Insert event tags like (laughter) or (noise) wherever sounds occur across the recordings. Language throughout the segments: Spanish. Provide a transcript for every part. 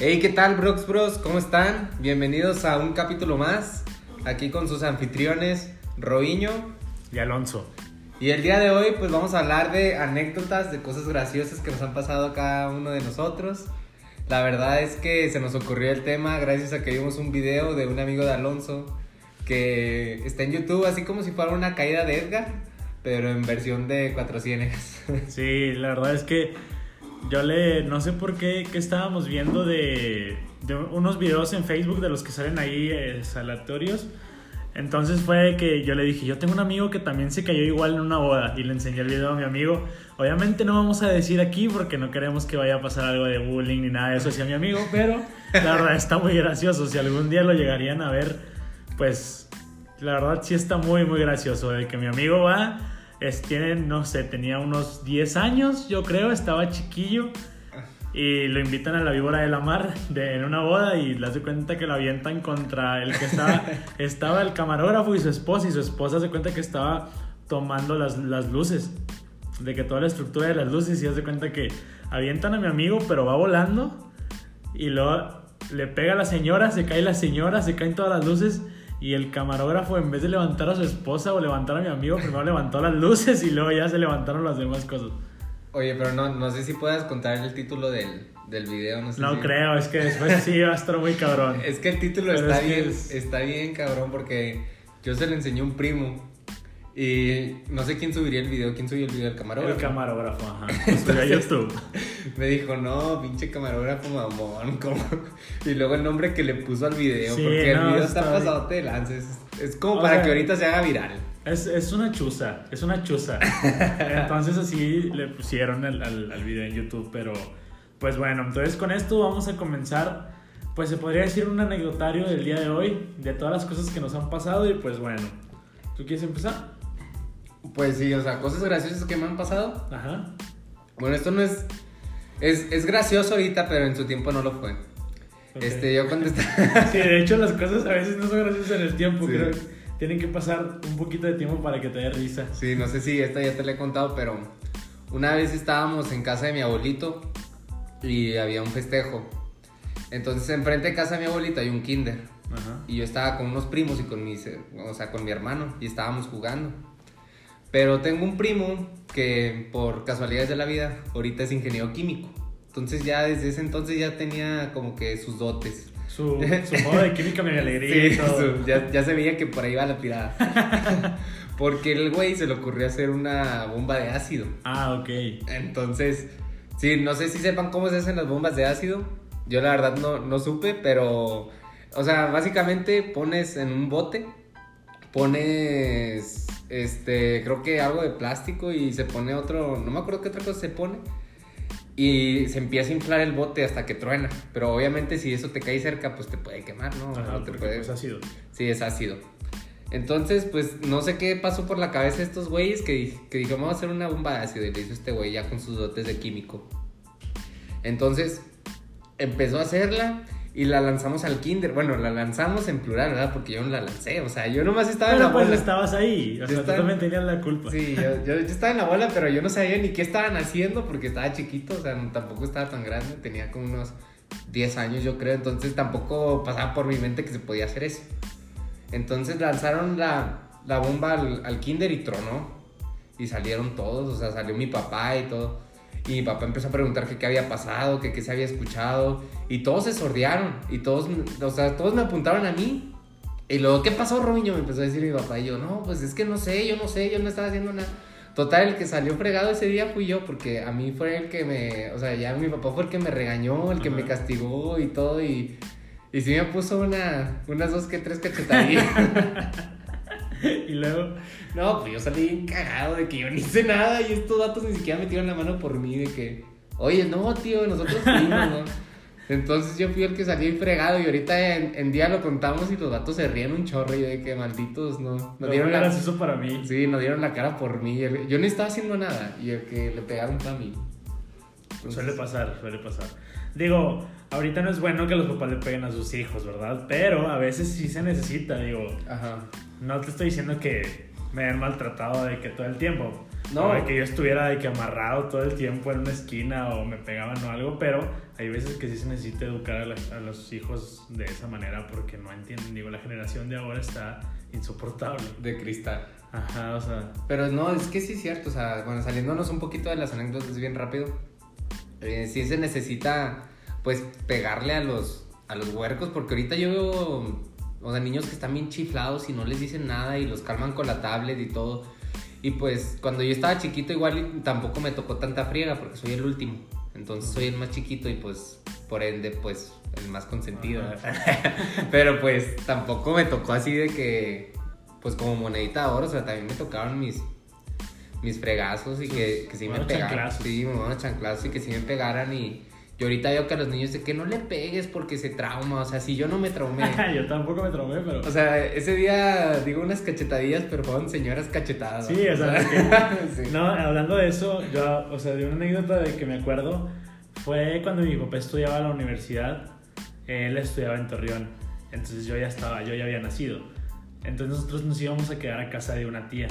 Hey, ¿qué tal, Brox Bros? ¿Cómo están? Bienvenidos a un capítulo más, aquí con sus anfitriones, Roiño y Alonso. Y el día de hoy, pues vamos a hablar de anécdotas, de cosas graciosas que nos han pasado a cada uno de nosotros. La verdad es que se nos ocurrió el tema gracias a que vimos un video de un amigo de Alonso que está en YouTube, así como si fuera una caída de Edgar, pero en versión de 400. (laughs) Sí, la verdad es que yo le, no sé por qué, que estábamos viendo de, unos videos en Facebook de los que salen ahí eh, salatorios. Entonces fue que yo le dije, yo tengo un amigo que también se cayó igual en una boda y le enseñé el video a mi amigo. Obviamente no vamos a decir aquí porque no queremos que vaya a pasar algo de bullying ni nada de eso hacia mi amigo, pero la verdad está muy gracioso. Si algún día lo llegarían a ver, pues la verdad sí está muy, muy gracioso. De que mi amigo va es, tiene, no sé, tenía unos 10 años, yo creo, estaba chiquillo. Y lo invitan a la víbora de la mar de, en una boda y le hace cuenta que lo avientan contra el que estaba, (laughs) estaba el camarógrafo y su esposa. Y su esposa se cuenta que estaba tomando las, las luces, de que toda la estructura de las luces. Y hace cuenta que avientan a mi amigo, pero va volando. Y luego le pega a la señora, se cae la señora, se caen todas las luces. Y el camarógrafo, en vez de levantar a su esposa o levantar a mi amigo, primero levantó las luces y luego ya se levantaron las demás cosas. Oye, pero no, no sé si puedas contar el título del, del video. No, sé no si... creo, es que después sí va a estar muy cabrón. es que el título está bien, es... está bien cabrón porque yo se lo enseñé a un primo. Y no sé quién subiría el video. ¿Quién subió el video? ¿El camarógrafo? El camarógrafo, ajá. (laughs) Subió a YouTube. Me dijo, no, pinche camarógrafo mamón. ¿cómo? Y luego el nombre que le puso al video. Sí, porque no, el video está, está pasado de lances. Es, como o para sea, que ahorita se haga viral. Es, es, una chuza, es una chuza. (laughs) Entonces así le pusieron al, al, al video en YouTube. Pero, pues bueno, entonces con esto vamos a comenzar. Pues se podría decir un anecdotario del día de hoy. De todas las cosas que nos han pasado. Y pues bueno, ¿tú quieres empezar? Pues sí, o sea, cosas graciosas que me han pasado. Ajá. Bueno, esto no es. Es, es gracioso ahorita, pero en su tiempo no lo fue. Okay. Este, yo cuando estaba. (laughs) sí, de hecho, las cosas a veces no son graciosas en el tiempo. Sí. Creo que tienen que pasar un poquito de tiempo para que te dé risa. Sí, no sé si esta ya te la he contado, pero una vez estábamos en casa de mi abuelito y había un festejo. Entonces, enfrente de casa de mi abuelito hay un kinder. Ajá. Y yo estaba con unos primos y con mis, o sea, con mi hermano y estábamos jugando. Pero tengo un primo que por casualidades de la vida ahorita es ingeniero químico. Entonces ya desde ese entonces ya tenía como que sus dotes. Su, su modo de química me alegría (laughs) sí. Su, ya, ya se veía que por ahí va la tirada. (laughs) Porque el güey se le ocurrió hacer una bomba de ácido. Ah, ok. Entonces, sí, no sé si sepan cómo se hacen las bombas de ácido. Yo la verdad no, no supe, pero... O sea, básicamente pones en un bote, pones este, creo que algo de plástico y se pone otro, no me acuerdo qué otra cosa se pone. Y se empieza a inflar el bote hasta que truena. Pero obviamente si eso te cae cerca, pues te puede quemar, ¿no? Ajá, te puede... es ácido. Sí, es ácido. Entonces, pues no sé qué pasó por la cabeza de estos güeyes que, que dijo, vamos a hacer una bomba de ácido. Y le hizo este güey ya con sus dotes de químico. Entonces, empezó a hacerla y la lanzamos al kinder. Bueno, la lanzamos en plural, ¿verdad? Porque yo no la lancé. O sea, yo nomás estaba pero en la pues bola. estabas ahí. O sea, estaba... tú también tenías la culpa. Sí, yo, yo, yo, estaba en la bola, pero yo no sabía ni qué estaban haciendo porque estaba chiquito. O sea, tampoco estaba tan grande. Tenía como unos 10 años, yo creo. Entonces tampoco pasaba por mi mente que se podía hacer eso. Entonces lanzaron la, la bomba al, al kinder y tronó. Y salieron todos. O sea, salió mi papá y todo. Y mi papá empezó a preguntar que qué había pasado, que qué se había escuchado. Y todos se sordearon. Y todos, o sea, todos me apuntaron a mí. Y luego, ¿qué pasó, Romiño? Me empezó a decir mi papá. Y yo, no, pues es que no sé, yo no sé, yo no estaba haciendo nada. Total, el que salió fregado ese día fui yo, porque a mí fue el que me. O sea, ya mi papá fue el que me regañó, el que Ajá. me castigó y todo. Y, y sí me puso una, unas dos que tres (laughs) cachetadillas. (laughs) y luego. No, pues yo salí bien cagado de que yo ni hice nada y estos datos ni siquiera metieron la mano por mí de que, oye, no, tío, nosotros fuimos, ¿no? Entonces yo fui el que salí fregado y ahorita en, en, día lo contamos y los datos se ríen un chorro y de que malditos, no. Nos no, dieron la... eso para mí. Sí, nos dieron la cara por mí. Yo no estaba haciendo nada y el que le pegaron fue a mí. Entonces... Suele pasar, suele pasar. Digo, ahorita no es bueno que los papás le peguen a sus hijos, ¿verdad? Pero a veces sí se necesita, digo. Ajá. No te estoy diciendo que me habían maltratado de que todo el tiempo. No. No. De que yo estuviera de que amarrado todo el tiempo en una esquina o me pegaban o algo, pero hay veces que sí se necesita educar a, la- a los hijos de esa manera porque no entienden. Digo, la generación de ahora está insoportable. De cristal. Ajá, o sea. Pero no, es que sí es cierto, o sea, bueno, saliéndonos un poquito de las anécdotas bien rápido, eh, sí se necesita, pues, pegarle a los, a los huercos, porque ahorita yo veo, o sea, niños que están bien chiflados y no les dicen nada y los calman con la tablet y todo. Y pues, cuando yo estaba chiquito, igual tampoco me tocó tanta friega, porque soy el último. Entonces soy el más chiquito y pues, por ende, pues, el más consentido. (laughs) Pero pues, tampoco me tocó así de que, pues, como monedita de oro, o sea, también me tocaron mis, mis fregazos y que, que sí me pegaran. chanclazos. Sí, buenos chanclazos y que sí me pegaran y... Yo ahorita veo que a los niños de que no le pegues porque se trauma, o sea, si yo no me traumé, (laughs) yo tampoco me traumé, pero. o sea, ese día digo unas cachetadillas, pero fueron señoras cachetadas. Sí, o sea, (laughs) sí. No, hablando de eso, yo, o sea, de una anécdota de que me acuerdo, fue cuando mi papá estudiaba en la universidad, él estudiaba en Torreón, entonces yo ya estaba, yo ya había nacido. Entonces nosotros nos íbamos a quedar a casa de una tía.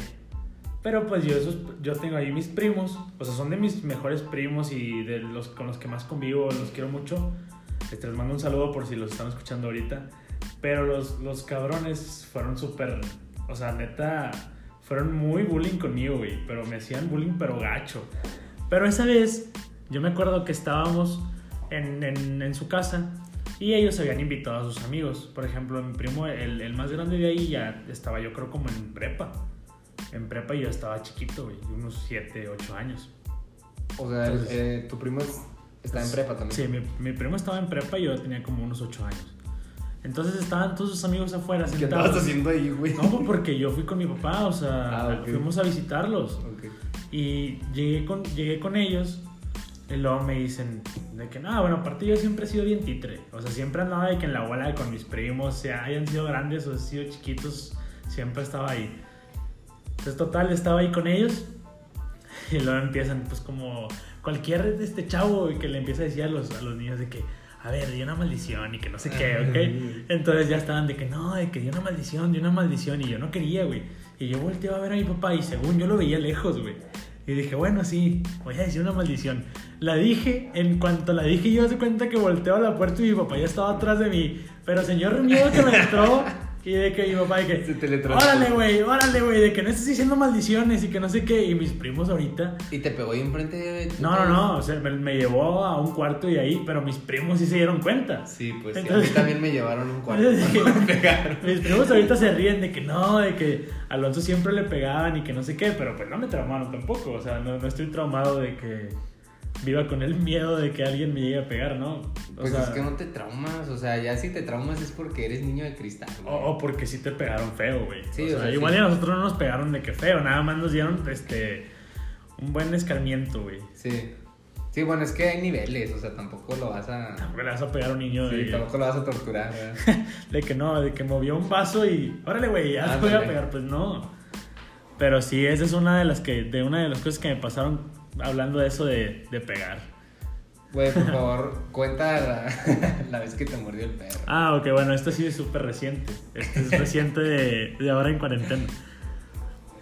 Pero pues yo, esos, yo tengo ahí mis primos, o sea, son de mis mejores primos y de los con los que más convivo, los quiero mucho. Este, les mando un saludo por si los están escuchando ahorita. Pero los, los cabrones fueron súper, o sea, neta, fueron muy bullying conmigo, güey. Pero me hacían bullying, pero gacho. Pero esa vez, yo me acuerdo que estábamos en, en, en su casa y ellos habían invitado a sus amigos. Por ejemplo, mi primo, el, el más grande de ahí, ya estaba yo creo como en prepa. En prepa y yo estaba chiquito, güey, unos 7, 8 años. O sea, Entonces- eh, tu primo es- está en prepa también. Sí, mi, mi primo estaba en prepa y yo tenía como unos 8 años. Entonces estaban todos sus amigos afuera ¿Qué sentados. estabas haciendo ahí, güey? No, pues porque yo fui con mi papá, o sea, Ah, ok. fuimos a visitarlos. Ok. Y llegué con, llegué con ellos y luego me dicen de que, no, bueno, aparte yo siempre he sido bien titre. O sea, siempre andaba de que en la bola con mis primos, sea hayan sido grandes o sido chiquitos, siempre estaba ahí. Entonces, total, estaba ahí con ellos (laughs) y luego empiezan, pues, como cualquier este chavo que le empieza a decir a los, a los niños de que, a ver, di una maldición y que no sé qué, ¿ok? Entonces ya estaban de que no, de que di una maldición, di una maldición y yo no quería, güey. Y yo volteé a ver a mi papá y según yo lo veía lejos, güey. Y dije, bueno, sí, voy a decir una maldición. La dije, en cuanto la dije, yo se cuenta que volteo a la puerta y mi papá ya estaba atrás de mí. Pero señor miedo que me entró (laughs) y de que mi papá de que, Se teletransportó. órale, güey, órale, güey, de que no estés diciendo maldiciones y que no sé qué. Y mis primos ahorita Y te pegó ahí enfrente de tu no, no, no, o sea, me, me llevó a un cuarto y ahí, pero mis primos sí se dieron cuenta. Sí, pues sí, a mí también me llevaron un cuarto. (laughs) Entonces, Me pegaron. Mis primos ahorita se ríen de que no, de que Alonso siempre le pegaban y que no sé qué, pero pues no me traumaron tampoco, o sea, no, no estoy traumado de que viva con el miedo de que alguien me llegue a pegar, ¿no? O Pues sea, es que no te traumas, o sea, ya si te traumas es porque eres niño de cristal. o, o porque sí te pegaron feo, güey. Sí, o sea, sea, igual sí. a nosotros no nos pegaron de que feo, nada más nos dieron este un buen escarmiento, güey. Sí. Sí, bueno, es que hay niveles, o sea, tampoco lo vas a... Tampoco le vas a pegar a un niño Sí, de, tampoco lo vas a torturar. (laughs) De que no, de que movió un vaso y. Órale, güey, ya te voy a pegar. Pues no. Pero sí, esa es una de las que. De una de las cosas que me pasaron hablando de eso de, de pegar. Güey, por (laughs) favor, cuenta la, (laughs) la vez que te mordió el perro. Ah, ok, bueno, esto sí es súper reciente. Este es reciente de, de ahora en cuarentena.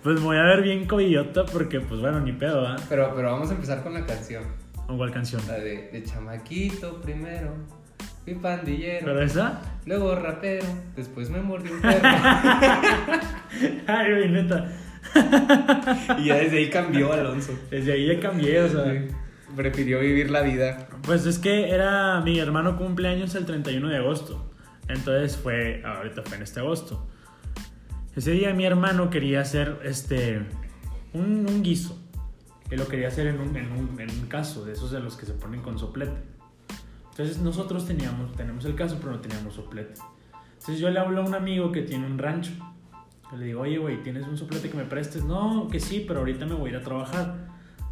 Pues me voy a ver bien coyota porque, pues bueno, ni pedo, ¿ah? Pero, pero vamos a empezar con la canción. ¿Con cuál canción? La de, de chamaquito primero, fui pandillero, ¿Pero esa? luego rapero, después me mordió un perro. (laughs) Ay, güey, neta. (laughs) y ya desde ahí cambió Alonso. Desde ahí ya cambié, o sea. Sí. Prefirió vivir la vida. Pues es que era mi hermano cumpleaños el 31 de agosto. Entonces fue, ahorita fue en este agosto. Ese día mi hermano quería hacer este un, un guiso. Él lo quería hacer en un, en, un, en un caso, de esos de los que se ponen con soplete. Entonces nosotros teníamos, tenemos el caso, pero no teníamos soplete. Entonces yo le hablo a un amigo que tiene un rancho. Le digo, oye, güey, ¿tienes un soplete que me prestes? No, que sí, pero ahorita me voy a ir a trabajar.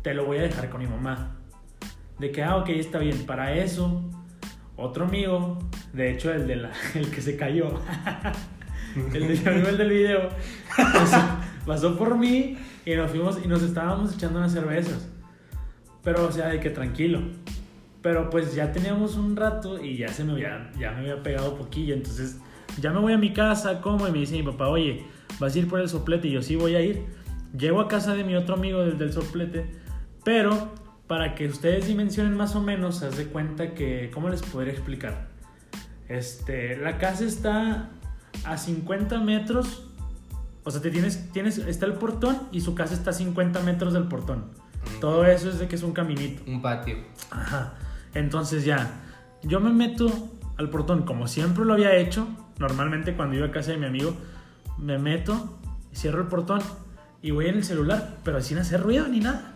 Te lo voy a dejar con mi mamá. De que, ah, ok, está bien. Para eso, otro amigo, de hecho, el, de la, (laughs) el que se cayó, (laughs) el, de, el del video, pasó, (laughs) pasó por mí y nos fuimos y nos estábamos echando unas cervezas. Pero, o sea, de que tranquilo. Pero pues ya teníamos un rato y ya se me había, ya me había pegado poquillo. Entonces, ya me voy a mi casa, como, y me dice mi papá, oye, vas a ir por el soplete y yo sí voy a ir. Llego a casa de mi otro amigo del, del soplete, pero para que ustedes dimensionen más o menos, haz de cuenta que, ¿cómo les podría explicar? Este, la casa está a 50 metros, o sea, te tienes, tienes, está el portón y su casa está a 50 metros del portón. Mm. Todo eso es de que es un caminito. Un patio. Ajá. Entonces ya, yo me meto al portón como siempre lo había hecho. Normalmente cuando iba a casa de mi amigo, me meto, cierro el portón y voy en el celular, pero sin hacer ruido ni nada.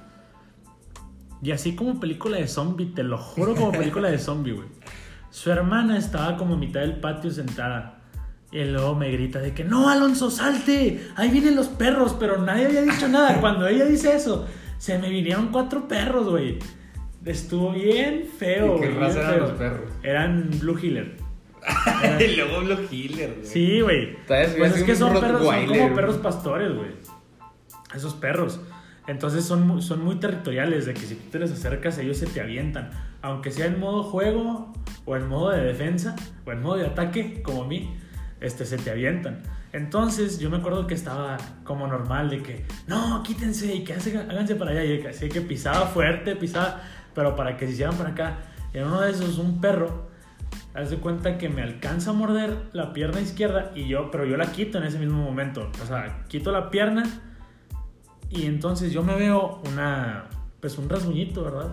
Y así como película de zombie, te lo juro como película de zombie, güey. Su hermana estaba como a mitad del patio sentada. Y luego me grita de que no, Alonso, salte. Ahí vienen los perros, pero nadie había dicho nada. Cuando ella dice eso, se me vinieron cuatro perros, güey. Estuvo bien feo, ¿Y qué raza eran los perros? Eran Blue Healer. (laughs) y luego Blue Healer, güey. Sí, güey. Pues es que son perros, son como perros pastores, güey. Esos perros. Entonces son, son muy territoriales, de que si tú te les acercas, ellos se te avientan. Aunque sea en modo juego, o en modo de defensa, o en modo de ataque, como a mí, este, se te avientan. Entonces yo me acuerdo que estaba como normal, de que, no, quítense y que hace- háganse para allá. Y así que pisaba fuerte, pisaba, pero para que se hicieran para acá. Y en uno de esos, un perro Haz de cuenta que me alcanza a morder la pierna izquierda y yo, pero yo la quito en ese mismo momento. O sea, quito la pierna y entonces yo me veo una, pues un rasguñito, ¿verdad?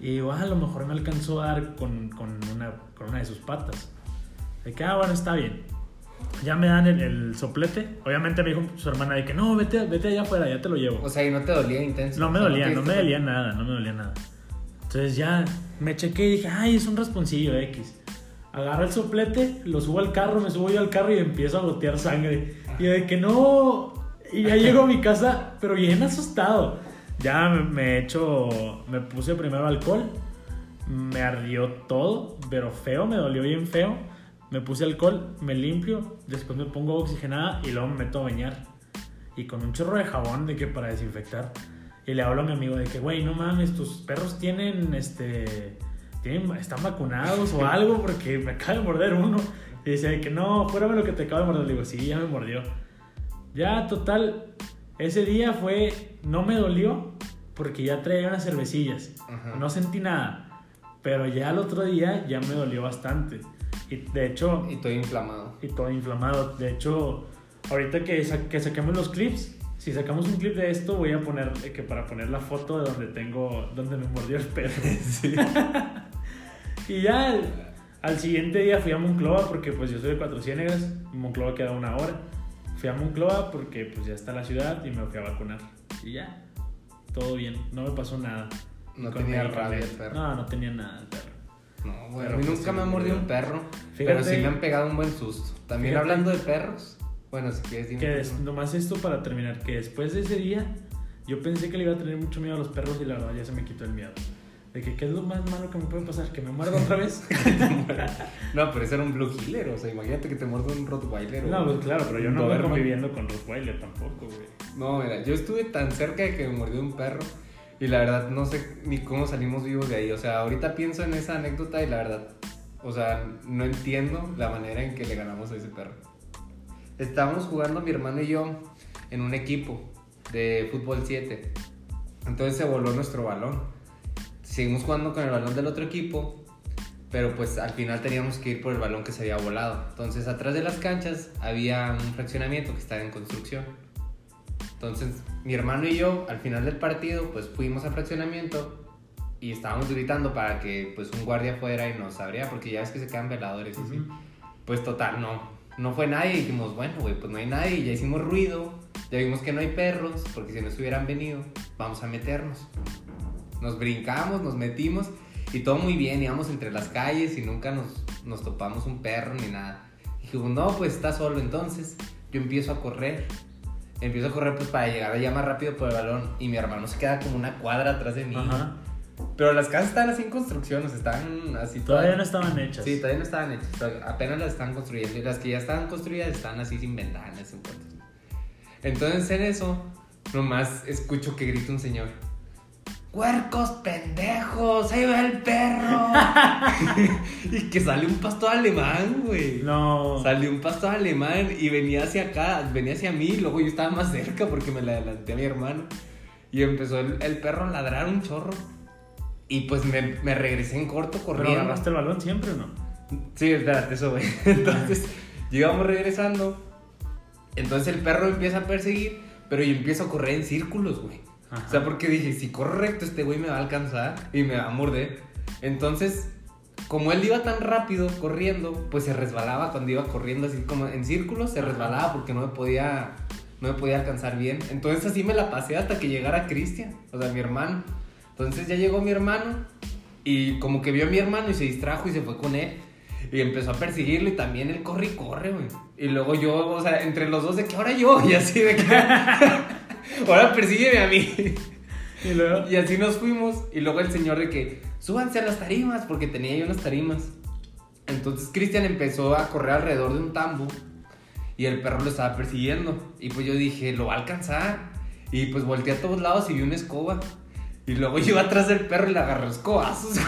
Y digo, ah, a lo mejor me alcanzó a dar con, con una, con una de sus patas. De que, ah, bueno, está bien. Ya me dan el, el soplete. Obviamente me dijo su hermana de que, no, vete, vete allá afuera, ya te lo llevo. O sea, y no te dolía intenso. No me O sea, dolía, no tuviste- me dolía nada, no me dolía nada. Entonces ya me chequé y dije, ay, es un rasponcillo X. Agarro el soplete, lo subo al carro, me subo yo al carro y empiezo a gotear sangre. Y de que no. Y ya llego a mi casa, pero bien asustado. Ya me, me echo, me puse primero alcohol, me ardió todo, pero feo, me dolió bien feo. Me puse alcohol, me limpio, después me pongo oxigenada y luego me meto a bañar. Y con un chorro de jabón de que para desinfectar. Y le hablo a mi amigo de que, güey, no mames, tus perros tienen, este, tienen, están vacunados o algo porque me acaba de morder uno. Y dice que no, fuérame lo que te acaba de morder. Le digo, sí, ya me mordió. Ya, total, ese día fue, no me dolió porque ya traía unas cervecillas. Ajá. No sentí nada. Pero ya el otro día ya me dolió bastante. Y de hecho, Y estoy inflamado. y todo inflamado. De hecho, ahorita que, sa- que saquemos los clips, si sacamos un clip de esto, voy a poner eh, que para poner la foto de donde tengo, donde me mordió el perro. (laughs) (laughs) y ya al, al siguiente día fui a Monclova porque pues yo soy de Cuatro Ciénegas, Monclova queda una hora. Fui a Monclova porque pues ya está la ciudad y me fui a vacunar. Y ya, todo bien, no me pasó nada. No Con tenía rabia el perro. No, no tenía nada el perro. No, güey. A mí pues nunca sí me ha mordido un perro. Fíjate- pero sí me han pegado un buen susto. También Fíjate- hablando de perros. Bueno, si quieres dime. Nomás esto para terminar, que después de ese día yo pensé que le iba a tener mucho miedo a los perros y la verdad ya se me quitó el miedo. De que qué es lo más malo que me puede pasar, que me muerda otra vez. (laughs) No, pero ese era un Blue Healer. O sea, imagínate que te muerde un Rottweiler. no, pues claro, pero yo no voy conviviendo con Rottweiler tampoco, güey. No, mira, yo estuve tan cerca de que me mordió un perro y la verdad no sé ni cómo salimos vivos de ahí. O sea, ahorita pienso en esa anécdota y la verdad, o sea, no entiendo la manera en que le ganamos a ese perro. Estábamos jugando mi hermano y yo en un equipo de fútbol 7. Entonces se voló nuestro balón. Seguimos jugando con el balón del otro equipo, pero pues al final teníamos que ir por el balón que se había volado. Entonces atrás de las canchas había un fraccionamiento que estaba en construcción. Entonces mi hermano y yo al final del partido pues fuimos al fraccionamiento y estábamos gritando para que pues un guardia fuera y nos abriera porque ya ves que se quedan veladores y así. Ujú. Pues total, no. No fue nadie y dijimos, bueno, güey, pues no hay nadie y ya hicimos ruido. Ya vimos que no hay perros porque si no hubieran venido, vamos a meternos. Nos brincamos, nos metimos y todo muy bien, íbamos entre las calles y nunca nos, nos topamos un perro ni nada. Dijimos, no, pues está solo entonces. Yo empiezo a correr. Empiezo a correr pues para llegar allá más rápido por el balón y mi hermano se queda como una cuadra atrás de mí. Ajá. Pero las casas están así en construcción, o sea, están así Todavía no estaban hechas. Sí, todavía no estaban hechas, todavía- apenas las están construyendo y las que ya estaban construidas están así sin ventanas, puertas. Entonces en eso, nomás escucho que grita un señor. ¡Cuercos pendejos! ¡Ahí va el perro! (laughs) y que sale un pastor alemán, güey. No. Salió un pastor alemán y venía hacia acá, venía hacia mí, luego yo estaba más cerca porque me le adelanté a mi hermano. Y empezó el, el perro a ladrar un chorro. Y pues me, me regresé en corto ¿Pero corriendo. agarraste el balón siempre o no? Sí, espérate, eso, güey. (laughs) Entonces, llegamos regresando. Entonces el perro empieza a perseguir, pero yo empiezo a correr en círculos, güey. Ajá. O sea, porque dije, si corro recto, este güey me va a alcanzar y me va a morder. Entonces, como él iba tan rápido corriendo, pues se resbalaba cuando iba corriendo así como en círculos, se resbalaba porque no me podía, no me podía alcanzar bien. Entonces así me la pasé hasta que llegara Cristian, o sea, mi hermano. Entonces ya llegó mi hermano y como que vio a mi hermano y se distrajo y se fue con él. Y empezó a perseguirlo y también él corre y corre, güey. Y luego yo, o sea, entre los dos de que ahora yo (laughs) y así de que... ahora persígueme a mí. (laughs) Y luego. Y así nos fuimos. Y luego el señor de que súbanse a las tarimas, porque tenía ahí unas tarimas. Entonces Cristian empezó a correr alrededor de un tambo. Y el perro lo estaba persiguiendo. Y pues yo dije, lo va a alcanzar. Y pues volteé a todos lados y vi una escoba. Y luego yo iba atrás del perro y le agarré escobazos. (laughs)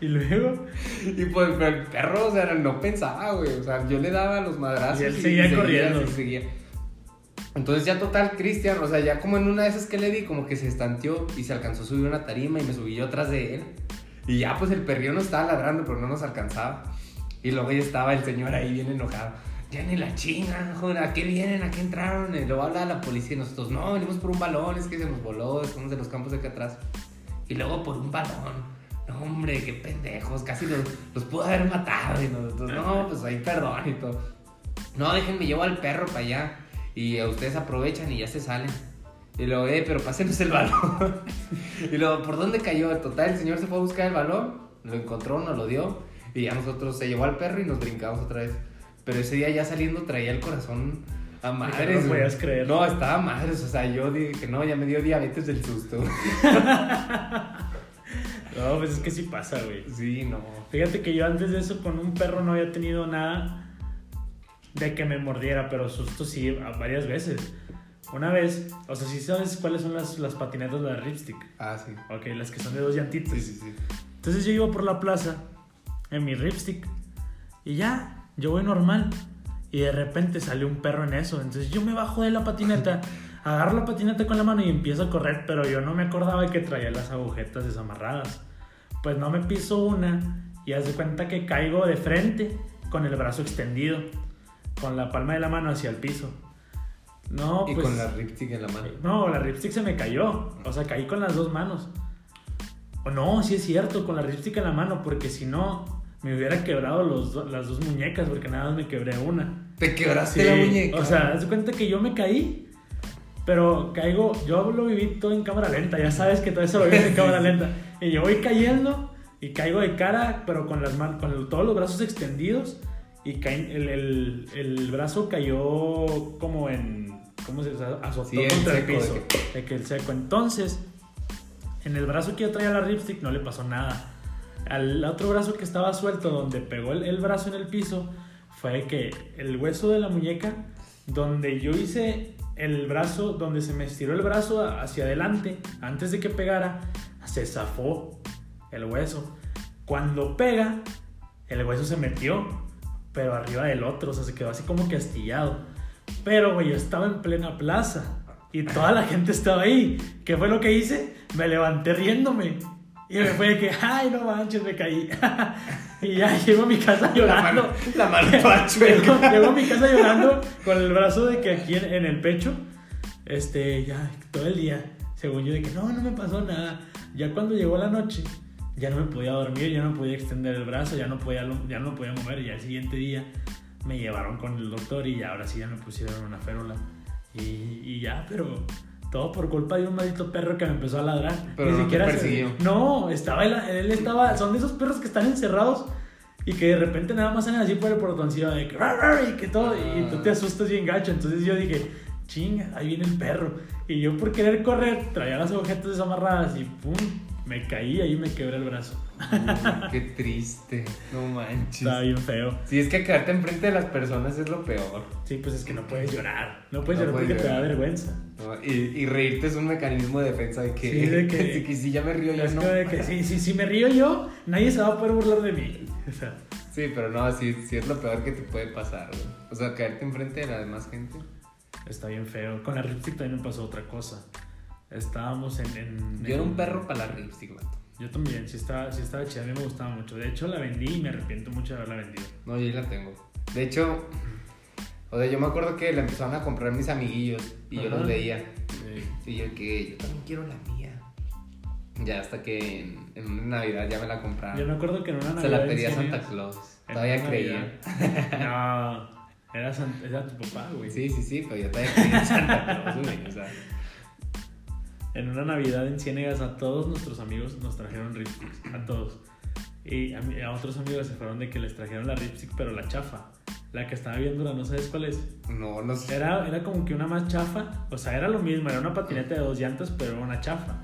Y luego. y pues pero el perro, o sea, no pensaba, güey. O sea, yo le daba los madrazos. Y él seguía corriendo. y seguía. Entonces ya total, Cristian, o sea, ya como en una de esas que le di, como que se estanteó y se alcanzó a subir una tarima y me subí yo atrás de él. Y ya pues el perrillo no estaba ladrando, pero no nos alcanzaba. Y luego ya estaba el señor ahí bien enojado. Ya ni la chingan, joder, ¿a qué vienen? ¿A qué entraron? Y luego habla la policía y nosotros, no, venimos por un balón, es que se nos voló, estamos de los campos de acá atrás. Y luego por un balón. No, hombre, qué pendejos, casi los, los pudo haber matado. Y nosotros, no, pues ahí perdón y todo. No, déjenme, llevo al perro para allá. Y a ustedes aprovechan y ya se salen. Y luego, eh, pero pásenos el balón. (laughs) y luego, ¿por dónde cayó? Total, el señor se fue a buscar el balón, lo encontró, nos lo dio. Y ya nosotros se llevó al perro y nos brincamos otra vez. Pero ese día ya saliendo traía el corazón a madres. no podías creer. No, estaba a madres. O sea, yo dije que no, ya me dio diabetes del susto. (laughs) No, pues es que sí pasa, güey. sí, no. Fíjate que yo antes de eso con un perro no había tenido nada de que me mordiera, pero susto sí varias veces. Una vez, o sea, sí sabes cuáles son las, las patinetas de la Ripstick. Ah, sí. Ok, las que son de dos llantitas. Sí, sí, sí. Entonces yo iba por la plaza en mi Ripstick y ya, yo voy normal. Y de repente sale un perro en eso. Entonces yo me bajo de la patineta, (laughs) agarro la patineta con la mano y empiezo a correr, pero yo no me acordaba de que traía las agujetas desamarradas. Pues no me piso una y haz de cuenta que caigo de frente con el brazo extendido, con la palma de la mano hacia el piso. No, Y pues. con la ripstick en la mano. No, la ripstick se me cayó. O sea, caí con las dos manos. O no, sí es cierto, con la ripstick en la mano, porque si no, me hubiera quebrado los las dos muñecas, porque nada más me quebré una. Te quebraste Sí, la muñeca. O sea, de cuenta que yo me caí, pero caigo, yo lo viví todo en cámara lenta, ya sabes que todo eso lo vives en (laughs) cámara lenta. Y yo voy cayendo y caigo de cara, pero con las man- con el- todos los brazos extendidos y caí- el, el- el brazo cayó como en, ¿cómo se dice? Azotó Sí, contra el seco, de piso, de que el seco. Entonces, en el brazo que yo traía la ripstick no le pasó nada. Al otro brazo que estaba suelto, donde pegó el, el brazo en el piso, fue que el hueso de la muñeca, donde yo hice el brazo, donde se me estiró el brazo hacia adelante, antes de que pegara, se zafó el hueso. Cuando pega, el hueso se metió, pero arriba del otro, o sea, se quedó así como que astillado. Pero, güey, yo estaba en plena plaza y toda la gente estaba ahí. ¿Qué fue lo que hice? Me levanté riéndome. Y me fue de que, ay, no manches, me caí. (laughs) y ya llego a mi casa La llorando. mano, la mano (laughs) Llego, llego a mi casa llorando con el brazo de que aquí en, en el pecho, este, ya todo el día, según yo, de que no, no me pasó nada. Ya cuando llegó la noche, ya no me podía dormir, ya no podía extender el brazo, ya no podía, ya no podía mover. Y al siguiente día me llevaron con el doctor y ahora sí ya me pusieron una férula. Y, y ya, pero todo por culpa de un maldito perro que me empezó a ladrar. Pero no te se-. No, estaba él, él estaba, son de esos perros que están encerrados y que de repente nada más salen así por el portoncillo de que, y que todo, y tú te asustas bien gacho. Entonces yo dije, chinga, ahí viene el perro. Y yo por querer correr, traía las agujetas desamarradas y pum, Me caí y ahí me quebré el brazo. Uy, qué triste. No manches. Estaba bien feo. Sí, es que quedarte enfrente de las personas es lo peor. Sí, pues es que no puedes llorar. No puedes No llorar puedes porque te da vergüenza. ¿no? Y, y reírte es un mecanismo de defensa de que, Sí, de que- (laughs) de que si ya me río yo Es no. de que si me río yo, nadie se va a poder burlar de mí. O sea, Sí, pero no, sí, sí es lo peor que te puede pasar, güey. O sea, caerte enfrente de la demás gente. está bien feo. Con la Ripstick también me pasó otra cosa. Estábamos en. en- Yo era un perro para la lipstick, vato. Yo también, sí estaba, sí estaba chida, a mí me gustaba mucho. De hecho, la vendí y me arrepiento mucho de haberla vendido. No, yo ahí la tengo. De hecho, o sea, yo me acuerdo que la empezaron a comprar mis amiguillos y yo los veía. Y yo que yo también quiero la mía. Ya hasta que en, en una Navidad ya me la compraron. Yo me acuerdo que en una Navidad. Se la pedí a Santa Claus. Todavía creía. Navidad- No, era, San- era tu papá, güey. Sí, sí, sí, pero yo todavía creía en Santa Claus, güey. O sea, En una Navidad en Ciénegas a todos nuestros amigos nos trajeron Ripsticks, a todos. Y a, otros amigos se fueron de que les trajeron la Ripstick, pero la chafa. La que estaba bien dura, no sabes cuál es. no, no sé. Era, era como que una más chafa. O sea, era lo mismo, era una patineta de dos llantas, pero era una chafa.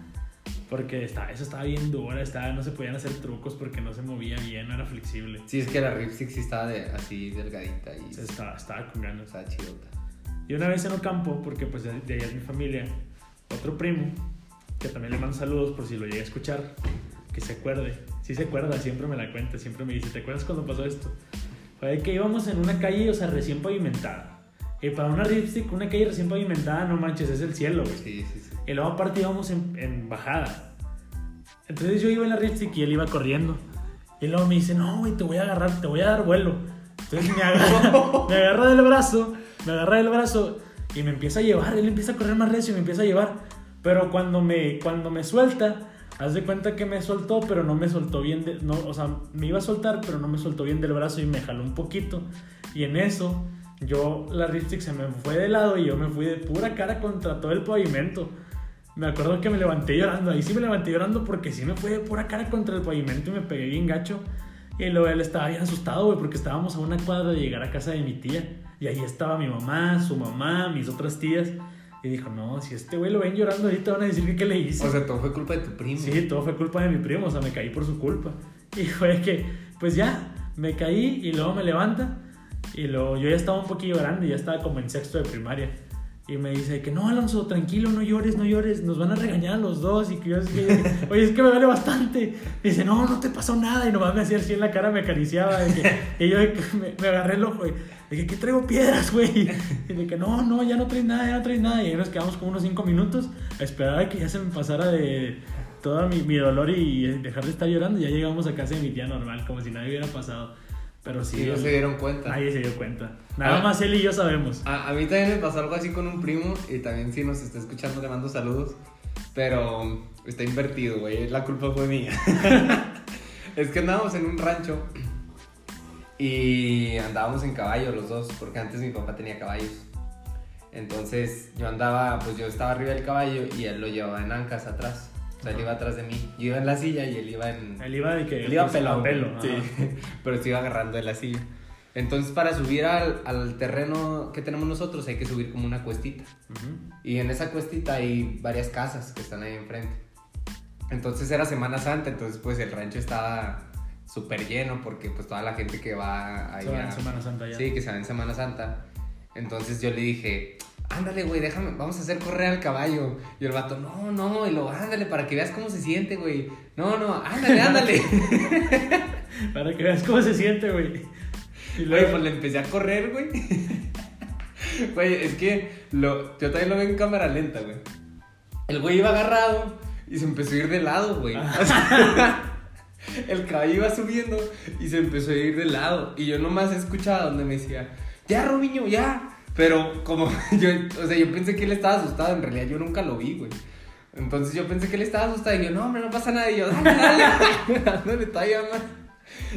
Porque estaba, eso estaba bien dura, estaba, no se podían hacer trucos porque no se movía bien, no era flexible. Sí, es que la Ripstick sí estaba de, así delgadita y estaba, estaba con ganas. estaba chidota. Y una vez en Ocampo, porque pues de, de allá es mi familia, otro primo, que también le mando saludos por si lo llega a escuchar, que se acuerde. Sí se acuerda, siempre me la cuenta, siempre me dice, ¿te acuerdas cuando pasó esto? Fue que íbamos en una calle, o sea, recién pavimentada. Y para una ripstick, una calle recién pavimentada, no manches, es el cielo, güey. Sí, sí, sí. Y luego aparte íbamos en, en bajada. Entonces yo iba en la ripstick y él iba corriendo. Y luego me dice, no, güey, te voy a agarrar, te voy a dar vuelo. Entonces me agarra, (laughs) me agarra del brazo, me agarra del brazo y me empieza a llevar. Él empieza a correr más recio y me empieza a llevar. Pero cuando me, cuando me suelta, haz de cuenta que me soltó, pero no me soltó bien. de- no, o sea, me iba a soltar, pero no me soltó bien del brazo y me jaló un poquito. Y en eso, yo, la ripstick se me fue de lado y yo me fui de pura cara contra todo el pavimento. Me acuerdo que me levanté llorando. Ahí sí me levanté llorando porque sí me fue de pura cara contra el pavimento y me pegué bien gacho. Y luego él estaba bien asustado, güey, porque estábamos a una cuadra de llegar a casa de mi tía. Y ahí estaba mi mamá, su mamá, mis otras tías. Y dijo, no, si este güey lo ven llorando ahorita van a decir que qué le hice. O sea, todo fue culpa de tu primo. Sí, todo fue culpa de mi primo, o sea, me caí por su culpa. (laughs) Y fue que, pues ya, me caí y luego me levanta. Y luego yo ya estaba un poquillo grande, ya estaba como en sexto de primaria. Y me dice que no, Alonso, tranquilo, no llores, no llores, nos van a regañar los dos. Y que yo así, que, oye, es que me duele bastante. Y dice, no, no te pasó nada. Y nomás me hacía así en la cara, me acariciaba. de que- y yo de que me, agarré el ojo. Y dije, ¿qué traigo piedras, güey? Y de que no, no, ya no traes nada, ya no traes nada. Y ahí nos quedamos como unos cinco minutos a esperar a que ya se me pasara de todo mi, dolor y dejar de estar llorando. Y ya llegamos a casa de mi tía normal, como si nadie hubiera pasado. Pero sí, Sí, no se dieron cuenta. nadie se dio cuenta. Nada Ah. más él y yo sabemos. A, a mí también me pasó algo así con un primo y también si nos está escuchando le mando saludos, pero está invertido, güey, la culpa fue mía. (laughs) es que andábamos en un rancho y andábamos en caballo los dos, porque antes mi papá tenía caballos. Entonces yo andaba, pues yo estaba arriba del caballo y él lo llevaba en ancas atrás. O sea, él iba atrás de mí. Yo iba en la silla y él iba en, Él iba de que. él iba pues, a pelo. Sí, (laughs) pero se iba agarrando de la silla. Entonces, para subir al, al terreno que tenemos nosotros, hay que subir como una cuestita. Ujú. Y en esa cuestita hay varias casas que están ahí enfrente. Entonces era Semana Santa, entonces pues el rancho estaba súper lleno porque pues toda la gente que va ahí Se va en Semana Santa ya. Sí, que se va en Semana Santa. Entonces yo le dije, ándale, güey, déjame, vamos a hacer correr al caballo. Y el vato, no, no, y lo, ándale, para que veas cómo se siente, güey. No, no, ándale, (laughs) ándale. Para que veas cómo se siente, güey. Y luego. pues le empecé a correr, güey. Güey, es que lo, yo también lo veo en cámara lenta, güey. El güey iba agarrado y se empezó a ir de lado, güey. O sea, (laughs) el caballo iba subiendo y se empezó a ir de lado. Y yo nomás escuchaba donde me decía, ya, Robiño, ya. Pero como (laughs) yo, o sea, yo pensé que él estaba asustado. En realidad yo nunca lo vi, güey. Entonces yo pensé que él estaba asustado y yo, no, hombre, no pasa nada. Y yo, dale, dale, (laughs) dándole todavía más.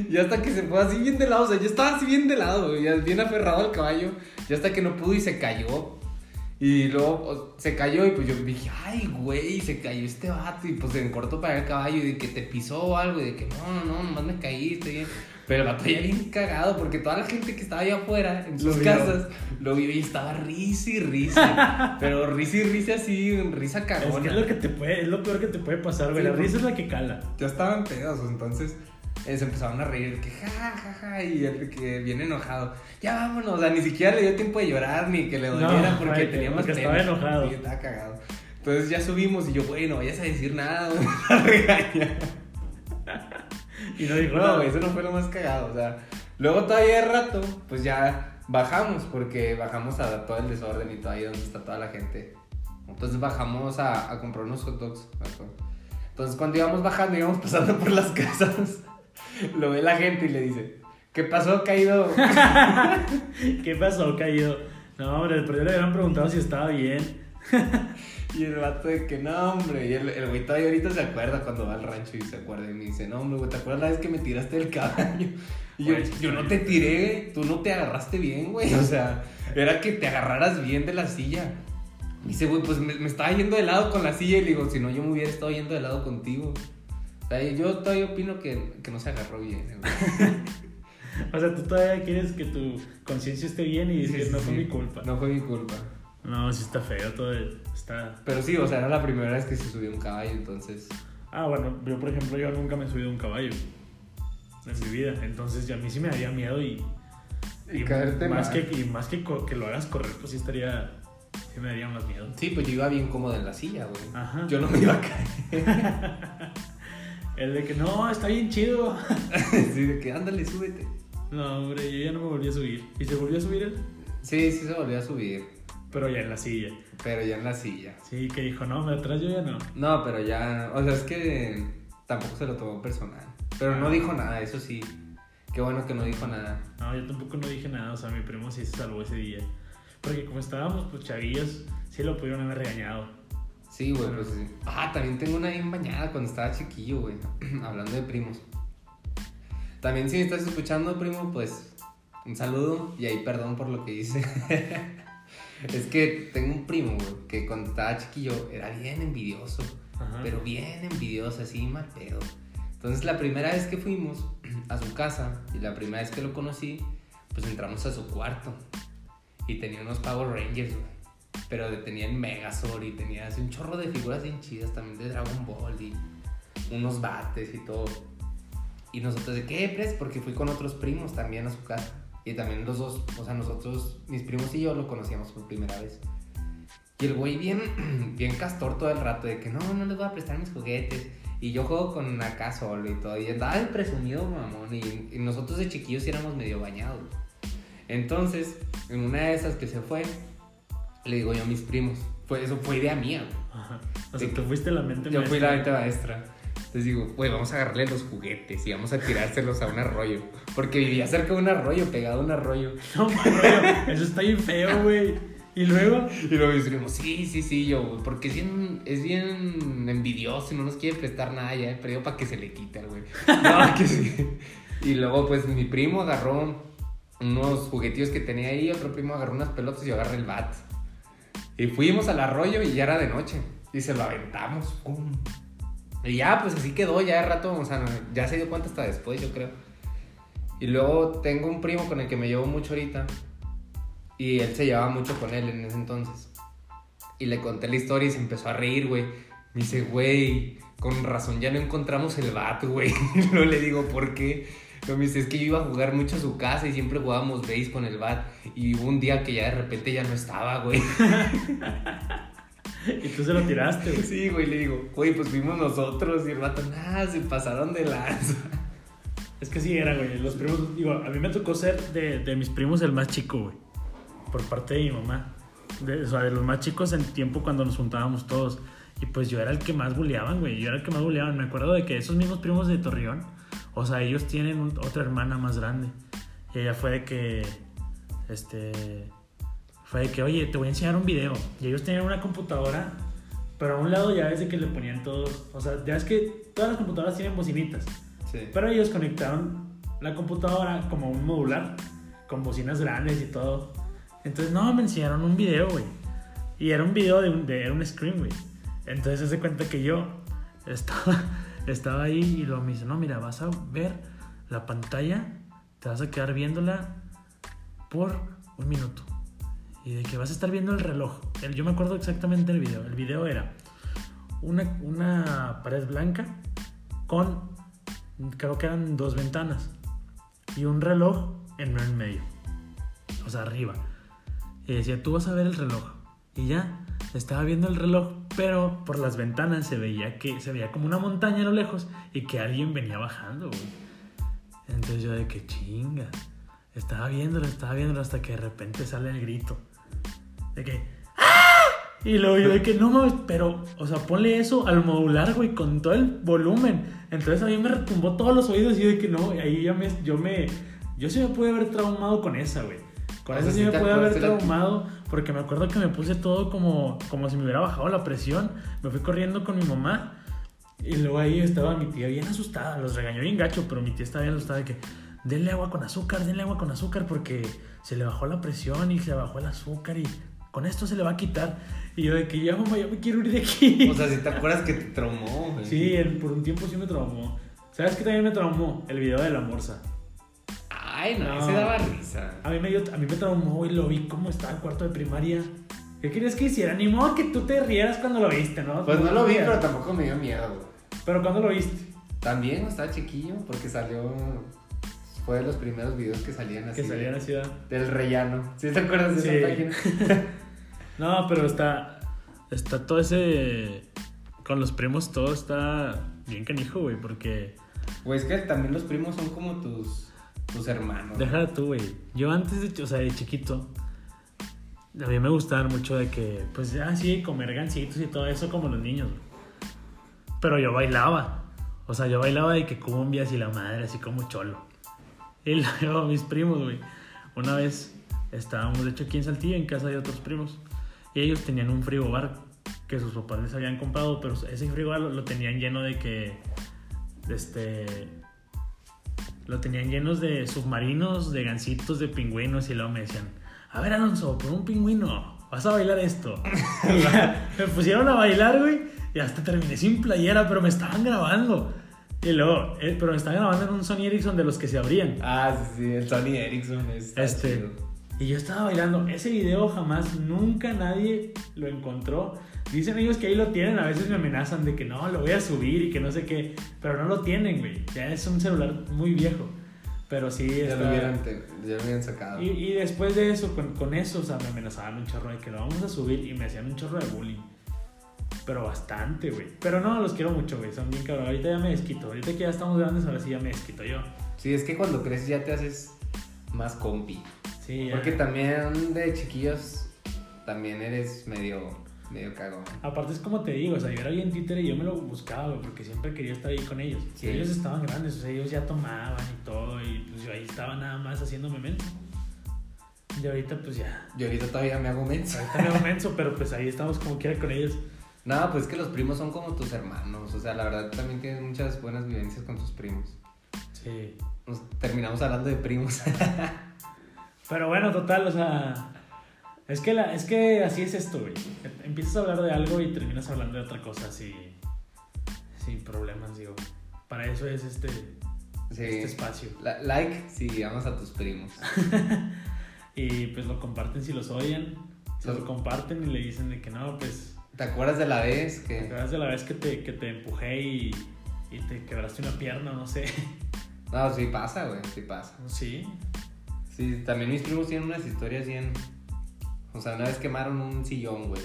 Y hasta que se fue así bien de lado, o sea, yo estaba así bien de lado, güey, bien aferrado al caballo. Y hasta que no pudo y se cayó. Y luego se cayó y pues yo dije, ay, güey, se cayó este vato. Y pues en corto para el caballo y de que te pisó o algo. Y de que no, no, no, nomás me caí, estoy bien. Pero vato ya bien cagado, porque toda la gente que estaba allá afuera, en Lo sus vio. casas, lo vio y estaba risa y risa. (laughs) pero risa y risa así, risa Es cagona. que es lo que te puede, es lo peor que te puede pasar, güey. Sí, la risa porque- es la que cala. Ya estaban pegados, entonces eh, se empezaron a reír, que ja, ja, ja, y el que viene enojado, ya vámonos, o sea, ni siquiera le dio tiempo de llorar ni que le No, doliera porque güey, tenía más porque pena. estaba enojado. Sí, estaba cagado. Entonces ya subimos y yo, güey, no vayas a decir nada, (laughs) me van a regañar. (laughs) Y no dijo No, güey, eso no fue lo más cagado, o sea, luego todavía de rato, pues ya bajamos, porque bajamos a todo el desorden y todo ahí donde está toda la gente. Entonces bajamos a, a comprar unos hot dogs. Entonces cuando íbamos bajando, íbamos pasando por las (laughs) casas, lo ve la gente y le dice, ¿qué pasó, caído? (laughs) ¿Qué pasó, caído? No, hombre, pero yo le habían preguntado si estaba bien. Y el vato de que no, hombre. Y el, el güey todavía ahorita se acuerda cuando va al rancho y se acuerda y me dice, no, hombre, güey, ¿te acuerdas la vez que me tiraste del caballo? Y yo, yo no te tiré, tú no te agarraste bien, güey. (laughs) O sea, era que te agarraras bien de la silla. Y dice, güey, pues me, me estaba yendo de lado con la silla y le digo, si no, yo me hubiera estado yendo de lado contigo. O sea, yo todavía opino que, que no se agarró bien. güey. (laughs) O sea, tú todavía quieres que tu conciencia esté bien y Sí, dices, sí, no fue sí. mi culpa. No fue mi culpa. No, sí está feo todo. Está... Pero sí, o sea, era la primera vez que se subió un caballo, entonces... Ah, bueno, yo por ejemplo, yo nunca me he subido a un caballo en mi vida. Entonces, ya a mí sí me daría miedo y... Y caerte más mal. que, y más que, que lo hagas correr, pues sí estaría... Sí me daría más miedo. Sí, pues yo iba bien cómodo en la silla, güey. Ajá. Yo no me iba a (laughs) caer. El de que, no, está bien chido. (laughs) Sí, de que ándale, súbete. No, hombre, yo ya no me volví a subir. ¿Y se volvió a subir él? Sí, sí se volvió a subir, Pero ya en la silla. pero ya en la silla. Sí, que dijo, no, me atrás yo ya no. No, pero ya, o sea, es que tampoco se lo tomó personal. Pero no dijo nada, eso sí. Qué bueno que no dijo nada. No, yo tampoco no dije nada, o sea, mi primo sí se salvó ese día. Porque como estábamos, pues chavillos, sí lo pudieron haber regañado. Sí, güey, pues sí. Ah, también tengo una bien bañada cuando estaba chiquillo, güey. (clears throat) Hablando de primos. También si me estás escuchando, primo, pues un saludo y ahí perdón por lo que hice. (laughs) es que tengo un primo, güey, que cuando estaba chiquillo era bien envidioso. Ajá. Pero bien envidioso, así mal pedo. Entonces la primera vez que fuimos a su casa y la primera vez que lo conocí, pues entramos a su cuarto. Y tenía unos Power Rangers, güey. Pero de- tenía el Megazord y tenía así un chorro de figuras bien chidas también de Dragon Ball y unos bates y todo. Y nosotros de qué, pres, porque fui con otros primos también a su casa. Y también los dos, o sea, nosotros, mis primos y yo lo conocíamos por primera vez. Y el güey bien, (clears throat) bien castor todo el rato de que no, no les voy a prestar mis juguetes. Y yo juego con acá solo y todo. Y andaba de presumido, mamón. Y, y nosotros de chiquillos éramos medio bañados. Entonces, en una de esas que se fue, le digo yo a mis primos. Fue, eso fue idea mía. Ajá. O sea, tú fuiste la mente Yo fui la maestra. mente maestra. Entonces digo, güey, vamos a agarrarle los juguetes y vamos a tirárselos a un arroyo. Porque vivía cerca de un arroyo, pegado a un arroyo. (laughs) No, rollo, eso está bien feo, güey. Y luego, Y luego primos, sí, sí, sí, yo, porque es bien, es bien envidioso y no nos quiere prestar nada, ya he perdido para que se le quite al güey. (laughs) No, que sí. Y luego, pues, mi primo agarró unos juguetillos que tenía ahí, otro primo agarró unas pelotas y yo agarré el bat. Y fuimos al arroyo y ya era de noche. Y se lo aventamos. ¡pum! Y ya, pues así quedó, ya de rato, o sea, ya se dio cuenta hasta después, yo creo. Y luego tengo un primo con el que me llevo mucho ahorita. Y él se llevaba mucho con él en ese entonces. Y le conté la historia y se empezó a reír, güey. Me dice, güey, con razón ya no encontramos el bat, güey. (laughs) Luego le digo, ¿por qué? Luego me dice, es que yo iba a jugar mucho a su casa y siempre jugábamos base con el bat. Y hubo un día que ya de repente ya no estaba, güey. (laughs) y tú se lo tiraste, güey. Sí, güey, le digo, güey, pues fuimos nosotros. Y el vato, nada, se pasaron de lanza. Es que sí era, güey. Los primos, digo, a mí me tocó ser de, de mis primos el más chico, güey. Por parte de mi mamá. De- o sea, de los más chicos en tiempo cuando nos juntábamos todos. Y pues yo era el que más buleaban, güey. Yo era el que más buleaban. Me acuerdo de que esos mismos primos de Torreón, o sea, ellos tienen un- otra hermana más grande. Y ella fue de que, este, fue de que, oye, te voy a enseñar un video. Y ellos tenían una computadora, pero a un lado ya ves de que le ponían todos, o sea, ya es que todas las computadoras tienen bocinitas. Sí. Pero ellos conectaron la computadora como un modular, con bocinas grandes y todo. Entonces, no, me enseñaron un video, güey. Y era un video de un, de, era un screen, güey. Entonces, se cuenta que yo estaba, (laughs) estaba ahí y lo me dice, no, mira, vas a ver la pantalla te vas a quedar viéndola por un minuto. Y de que vas a estar viendo el reloj. El- yo me acuerdo exactamente del video. El video era una, una pared blanca con, creo que eran dos ventanas. Y un reloj en en medio. O sea, arriba. Y decía, tú vas a ver el reloj. Y ya, estaba viendo el reloj, pero por las ventanas se veía que se veía como una montaña a lo lejos y que alguien venía bajando, güey. Entonces yo de que chinga. Estaba viéndolo, estaba viéndolo hasta que de repente sale el grito. De que ¡Ah! Y luego yo de que no mames, pero, o sea, ponle eso al modular, güey, con todo el volumen. Entonces a mí me retumbó todos los oídos y yo de que no, y ahí ya me, yo me, yo sí me pude haber traumado con esa, güey. Con O esa sea, sí ¿sí me pude haber traumado porque me acuerdo que me puse todo como, como si me hubiera bajado la presión. Me fui corriendo con mi mamá y luego ahí estaba mi tía bien asustada. Los regañó bien gacho, pero mi tía estaba bien asustada de que denle agua con azúcar, denle agua con azúcar porque se le bajó la presión y se le bajó el azúcar y con esto se le va a quitar. Y yo de que ya mamá, ya me quiero ir de aquí. O sea, si te acuerdas que te traumó, güey. sí, el- por un tiempo sí me traumó. ¿Sabes qué también me traumó? El video de la morsa. Ay, no, No. ese daba risa. A mí me, dio, a mí me traumó y lo vi como estaba en cuarto de primaria. ¿Qué querías que hiciera? Ni modo que tú te rieras cuando lo viste, ¿no? Pues no lo vi, pero tampoco me dio miedo, güey. Pero cuando lo viste, También estaba chiquillo porque salió. Fue de los primeros videos que salían así. que salía en la ciudad. Del rellano. ¿Sí te acuerdas de Sí. esa página? (laughs) No, pero está. Está todo ese. Con los primos todo está bien canijo, güey, porque. Güey, es que también los primos son como tus. tus hermanos. Déjala tú, güey. Yo antes de, o sea, de chiquito, a mí me gustaban mucho de que, pues, ya sí, comer gancitos y todo eso como los niños. güey. Pero yo bailaba. O sea, yo bailaba de que cumbias y la madre, así como cholo. Y (laughs) luego mis primos, güey. Una vez estábamos, de hecho, aquí en Saltillo, en casa de otros primos. Y ellos tenían un frigobar que sus papás les habían comprado, pero ese frigobar lo, lo tenían lleno de que, este, lo tenían llenos de submarinos, de gansitos, de pingüinos y luego me decían, a ver Alonso, por un pingüino, vas a bailar esto. (laughs) Me pusieron a bailar, güey, y hasta terminé sin playera, pero me estaban grabando. Y luego, eh, pero me estaban grabando en un Sony Ericsson de los que se abrían. Ah, sí, sí, el Sony Ericsson. Está Este, chido. Y yo estaba bailando. Ese video jamás, nunca nadie lo encontró. Dicen ellos que ahí lo tienen. A veces me amenazan de que no, lo voy a subir y que no sé qué. Pero no lo tienen, güey. Ya es un celular muy viejo. Pero sí, Ya está- lo, hubieran, te- ya lo hubieran sacado. Y, y después de eso, con, con eso, o sea, me amenazaban un chorro de que lo vamos a subir y me hacían un chorro de bullying. Pero bastante, güey. Pero no, los quiero mucho, güey. Son bien cabrón. Ahorita ya me desquito. Ahorita que ya estamos grandes, ahora sí ya me desquito yo. Sí, es que cuando creces ya te haces más compi. Sí, ya. Porque también de chiquillos también eres medio, medio cagón. Aparte es como te digo, o sea, yo era bien títere y yo me lo buscaba, güey, porque siempre quería estar ahí con ellos. Sí. Ellos estaban grandes, o sea, ellos ya tomaban y todo, y pues yo ahí estaba nada más haciéndome menso. Y ahorita pues ya, Yo ahorita todavía me hago menso. ahorita me hago menso, pero pues ahí estamos como quiera con ellos. No, pues que los primos son como tus hermanos. O sea, la verdad también tienes muchas buenas vivencias con tus primos. Sí. Nos terminamos hablando de primos. (laughs) Pero bueno, total, o sea, es que, la, es que así es esto, güey. Empiezas a hablar de algo y terminas hablando de otra cosa así, sin problemas, digo. Para eso es este, Sí. este espacio. La- like si amas a tus primos. (laughs) Y pues lo comparten si los odian. Se Los- lo comparten y le dicen de que no, pues. ¿Te acuerdas de la vez ¿Te que... acuerdas de la vez que te, que te empujé y, y te quebraste una pierna? No sé. No, sí pasa, güey, sí pasa. Sí. Sí, también mis primos tienen unas historias bien... O sea, una vez quemaron un sillón, güey.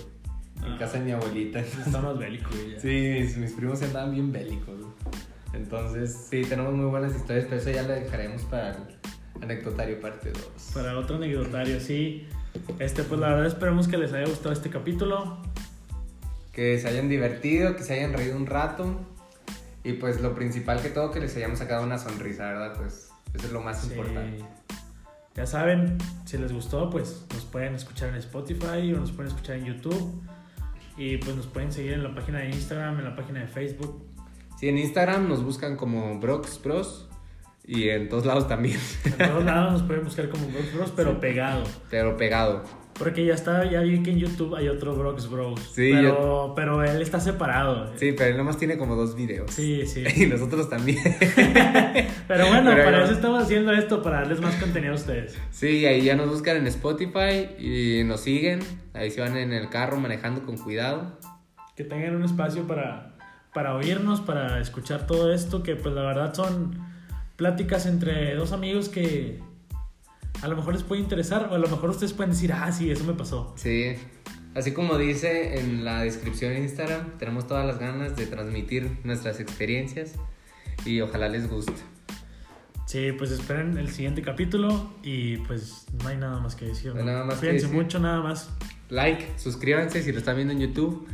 En Ah. casa de mi abuelita. (laughs) Está más bélico, güey. Sí, mis, mis primos andaban bien bélicos. Entonces, sí, tenemos muy buenas historias, pero eso ya lo dejaremos para el anecdotario parte 2. Para otro anecdotario, sí. Este, pues la verdad esperemos que les haya gustado este capítulo. Que se hayan divertido, que se hayan reído un rato. Y pues lo principal que todo, que les hayamos sacado una sonrisa, ¿verdad? Pues eso es lo más Sí. importante. Ya saben, si les gustó, pues nos pueden escuchar en Spotify o nos pueden escuchar en YouTube. Y pues nos pueden seguir en la página de Instagram, en la página de Facebook. Sí, en Instagram nos buscan como Brox Bros. Y en todos lados también, En todos (laughs) lados nos pueden buscar como Bros Bros, pero pegado. pero pegado. Porque ya está, ya vi que en YouTube hay otro Brox Bros. Sí, pero, pero él está separado. Sí, pero él nomás tiene como dos videos. Sí, sí. (laughs) Y nosotros también. (laughs) pero bueno, Pero para yo- eso estamos haciendo esto, para darles más contenido a ustedes. Sí, ahí ya nos buscan en Spotify y nos siguen. Ahí se van en el carro manejando con cuidado. Que tengan un espacio para, para oírnos, para escuchar todo esto, que pues la verdad son pláticas entre dos amigos que a lo mejor les puede interesar, o a lo mejor ustedes pueden decir, ah, sí, eso me pasó. Sí. Así como dice en la descripción de Instagram, tenemos todas las ganas de transmitir nuestras experiencias y ojalá les guste. Sí, pues esperen el siguiente capítulo y pues no hay nada más que decir. No nada más que Cuídense decir. mucho, nada más. Like, suscríbanse si lo están viendo en YouTube.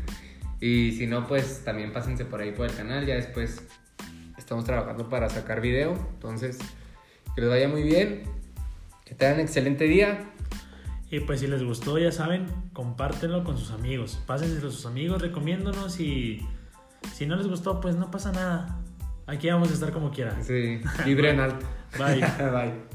Y si no, pues también pásense por ahí por el canal. Ya después estamos trabajando para sacar video. Entonces, que les vaya muy bien. Que tengan un excelente día. Y pues si les gustó, ya saben, compártenlo con sus amigos. Pásenselo a sus amigos, recomiéndonos y si no les gustó, pues no pasa nada. Aquí vamos a estar como quieran. Sí, libre en alto. Bye. (laughs) Bye.